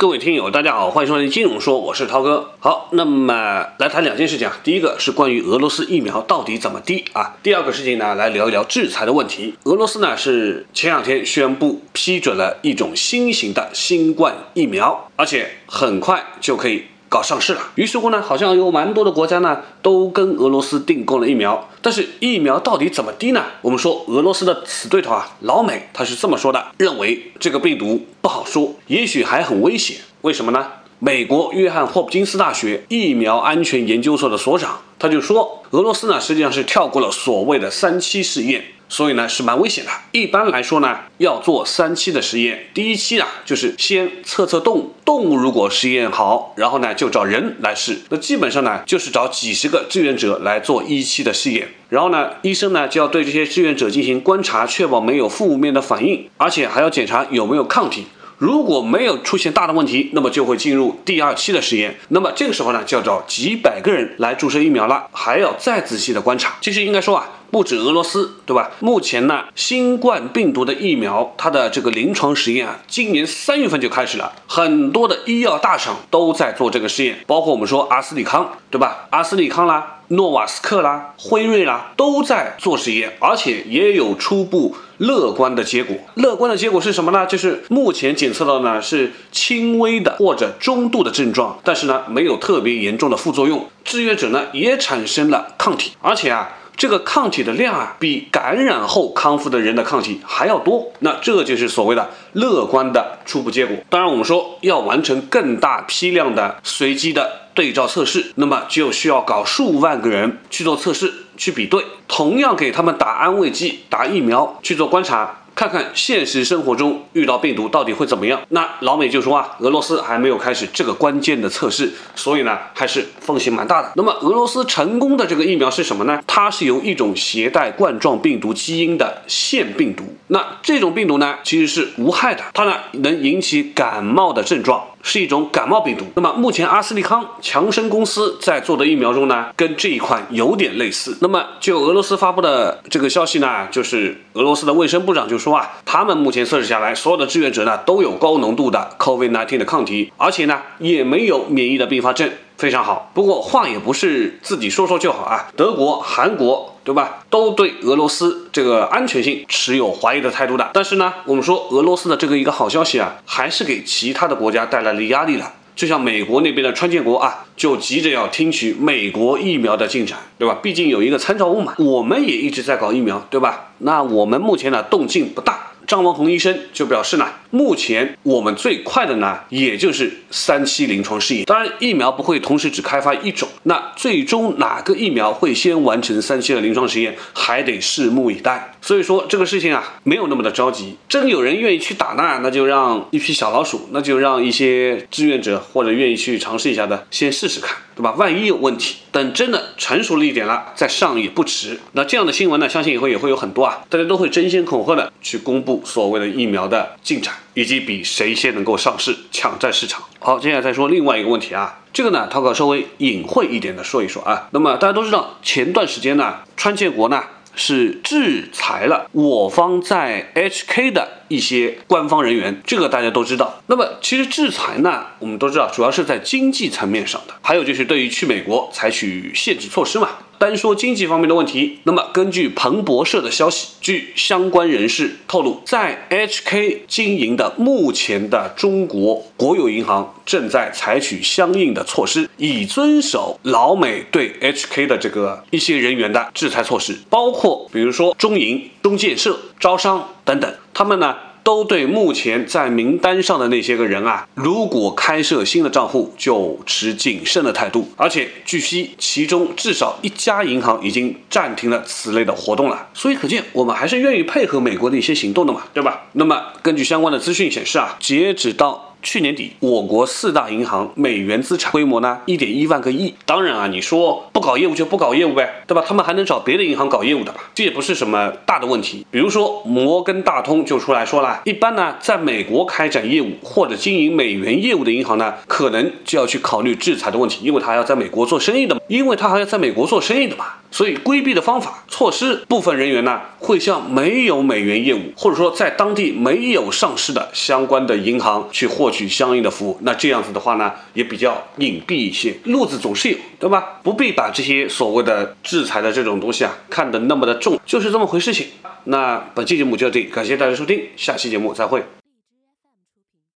各位听友，大家好，欢迎收听《金融说》，我是涛哥。好，那么来谈两件事情啊。第一个是关于俄罗斯疫苗到底怎么滴啊。第二个事情呢，来聊一聊制裁的问题。俄罗斯呢是前两天宣布批准了一种新型的新冠疫苗，而且很快就可以。搞上市了，于是乎呢，好像有蛮多的国家呢都跟俄罗斯订购了疫苗，但是疫苗到底怎么滴呢？我们说俄罗斯的死对头啊，老美他是这么说的，认为这个病毒不好说，也许还很危险。为什么呢？美国约翰霍普金斯大学疫苗安全研究所的所长他就说，俄罗斯呢实际上是跳过了所谓的三期试验。所以呢是蛮危险的。一般来说呢，要做三期的实验。第一期啊，就是先测测动物，动物如果实验好，然后呢就找人来试。那基本上呢就是找几十个志愿者来做一期的试验。然后呢，医生呢就要对这些志愿者进行观察，确保没有负面的反应，而且还要检查有没有抗体。如果没有出现大的问题，那么就会进入第二期的实验。那么这个时候呢，就要找几百个人来注射疫苗了，还要再仔细的观察。其实应该说啊。不止俄罗斯，对吧？目前呢，新冠病毒的疫苗，它的这个临床实验啊，今年三月份就开始了，很多的医药大厂都在做这个试验，包括我们说阿斯利康，对吧？阿斯利康啦，诺瓦斯克啦，辉瑞啦，都在做实验，而且也有初步乐观的结果。乐观的结果是什么呢？就是目前检测到呢是轻微的或者中度的症状，但是呢没有特别严重的副作用，志愿者呢也产生了抗体，而且啊。这个抗体的量啊，比感染后康复的人的抗体还要多，那这就是所谓的乐观的初步结果。当然，我们说要完成更大批量的随机的对照测试，那么就需要搞数万个人去做测试，去比对，同样给他们打安慰剂、打疫苗去做观察。看看现实生活中遇到病毒到底会怎么样？那老美就说啊，俄罗斯还没有开始这个关键的测试，所以呢还是风险蛮大的。那么俄罗斯成功的这个疫苗是什么呢？它是由一种携带冠状病毒基因的腺病毒。那这种病毒呢其实是无害的，它呢能引起感冒的症状。是一种感冒病毒。那么目前阿斯利康强生公司在做的疫苗中呢，跟这一款有点类似。那么就俄罗斯发布的这个消息呢，就是俄罗斯的卫生部长就说啊，他们目前测试下来，所有的志愿者呢都有高浓度的 COVID-19 的抗体，而且呢也没有免疫的并发症。非常好，不过话也不是自己说说就好啊。德国、韩国，对吧，都对俄罗斯这个安全性持有怀疑的态度的。但是呢，我们说俄罗斯的这个一个好消息啊，还是给其他的国家带来了压力了。就像美国那边的川建国啊，就急着要听取美国疫苗的进展，对吧？毕竟有一个参照物嘛。我们也一直在搞疫苗，对吧？那我们目前呢动静不大。张文宏医生就表示呢，目前我们最快的呢，也就是三期临床试验。当然，疫苗不会同时只开发一种，那最终哪个疫苗会先完成三期的临床实验，还得拭目以待。所以说这个事情啊，没有那么的着急。真有人愿意去打呢，那就让一批小老鼠，那就让一些志愿者或者愿意去尝试一下的，先试试看，对吧？万一有问题，等真的成熟了一点了，再上也不迟。那这样的新闻呢，相信以后也会有很多啊，大家都会争先恐后的去公布。所谓的疫苗的进展，以及比谁先能够上市抢占市场。好，接下来再说另外一个问题啊，这个呢，涛哥稍微隐晦一点的说一说啊。那么大家都知道，前段时间呢，川建国呢是制裁了我方在 HK 的一些官方人员，这个大家都知道。那么其实制裁呢，我们都知道，主要是在经济层面上的，还有就是对于去美国采取限制措施嘛。单说经济方面的问题，那么根据彭博社的消息，据相关人士透露，在 HK 经营的目前的中国国有银行正在采取相应的措施，以遵守老美对 HK 的这个一些人员的制裁措施，包括比如说中银、中建设、招商等等，他们呢。都对目前在名单上的那些个人啊，如果开设新的账户，就持谨慎的态度。而且据悉，其中至少一家银行已经暂停了此类的活动了。所以可见，我们还是愿意配合美国的一些行动的嘛，对吧？那么根据相关的资讯显示啊，截止到。去年底，我国四大银行美元资产规模呢，一点一万个亿。当然啊，你说不搞业务就不搞业务呗，对吧？他们还能找别的银行搞业务的吧？这也不是什么大的问题。比如说摩根大通就出来说了，一般呢，在美国开展业务或者经营美元业务的银行呢，可能就要去考虑制裁的问题，因为他要在美国做生意的嘛，因为他还要在美国做生意的嘛。所以规避的方法措施，部分人员呢会向没有美元业务或者说在当地没有上市的相关的银行去获取相应的服务。那这样子的话呢，也比较隐蔽一些，路子总是有，对吧？不必把这些所谓的制裁的这种东西啊看得那么的重，就是这么回事情。那本期节目就到这里，感谢大家收听，下期节目再会。